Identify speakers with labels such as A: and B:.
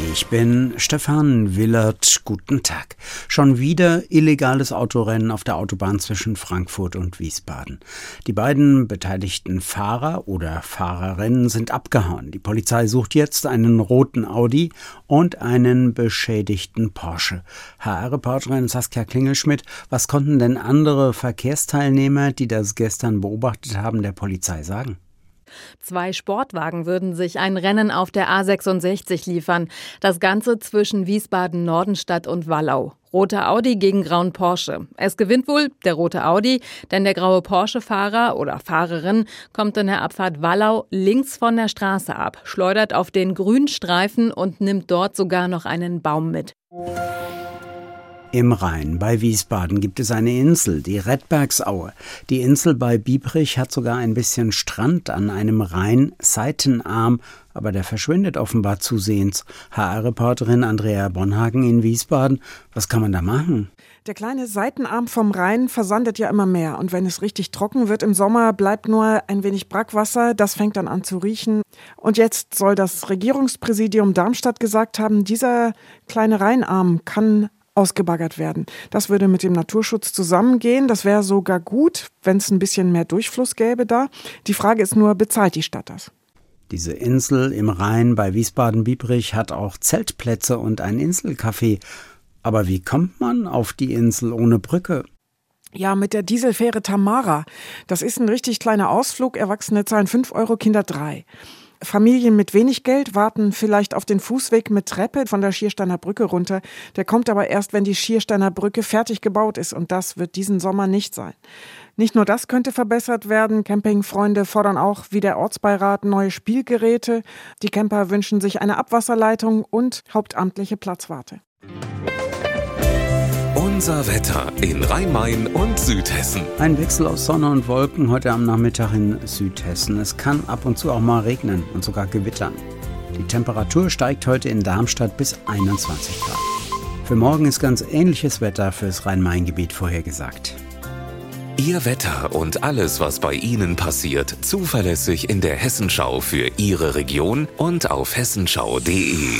A: Ich bin Stefan Willert. Guten Tag. Schon wieder illegales Autorennen auf der Autobahn zwischen Frankfurt und Wiesbaden. Die beiden beteiligten Fahrer oder Fahrerinnen sind abgehauen. Die Polizei sucht jetzt einen roten Audi und einen beschädigten Porsche. HR-Reporterin Saskia Klingelschmidt, was konnten denn andere Verkehrsteilnehmer, die das gestern beobachtet haben, der Polizei sagen?
B: Zwei Sportwagen würden sich ein Rennen auf der A66 liefern. Das Ganze zwischen Wiesbaden-Nordenstadt und Wallau. Roter Audi gegen grauen Porsche. Es gewinnt wohl der rote Audi, denn der graue Porsche-Fahrer oder Fahrerin kommt in der Abfahrt Wallau links von der Straße ab, schleudert auf den grünen Streifen und nimmt dort sogar noch einen Baum mit.
A: Im Rhein bei Wiesbaden gibt es eine Insel, die Redbergsaue. Die Insel bei Biebrich hat sogar ein bisschen Strand an einem Rhein-Seitenarm, aber der verschwindet offenbar zusehends. HR-Reporterin Andrea Bonhagen in Wiesbaden, was kann man da machen?
C: Der kleine Seitenarm vom Rhein versandet ja immer mehr. Und wenn es richtig trocken wird im Sommer, bleibt nur ein wenig Brackwasser. Das fängt dann an zu riechen. Und jetzt soll das Regierungspräsidium Darmstadt gesagt haben, dieser kleine Rheinarm kann ausgebaggert werden. Das würde mit dem Naturschutz zusammengehen. Das wäre sogar gut, wenn es ein bisschen mehr Durchfluss gäbe da. Die Frage ist nur, bezahlt die Stadt das?
A: Diese Insel im Rhein bei Wiesbaden-Biebrich hat auch Zeltplätze und ein Inselcafé. Aber wie kommt man auf die Insel ohne Brücke?
C: Ja, mit der Dieselfähre Tamara. Das ist ein richtig kleiner Ausflug. Erwachsene zahlen 5 Euro, Kinder 3. Familien mit wenig Geld warten vielleicht auf den Fußweg mit Treppe von der Schiersteiner Brücke runter. Der kommt aber erst, wenn die Schiersteiner Brücke fertig gebaut ist und das wird diesen Sommer nicht sein. Nicht nur das könnte verbessert werden, Campingfreunde fordern auch wie der Ortsbeirat neue Spielgeräte. Die Camper wünschen sich eine Abwasserleitung und hauptamtliche Platzwarte.
D: Unser Wetter in Rhein-Main und Südhessen.
A: Ein Wechsel aus Sonne und Wolken heute am Nachmittag in Südhessen. Es kann ab und zu auch mal regnen und sogar gewittern. Die Temperatur steigt heute in Darmstadt bis 21 Grad. Für morgen ist ganz ähnliches Wetter fürs Rhein-Main-Gebiet vorhergesagt.
D: Ihr Wetter und alles, was bei Ihnen passiert, zuverlässig in der Hessenschau für Ihre Region und auf hessenschau.de.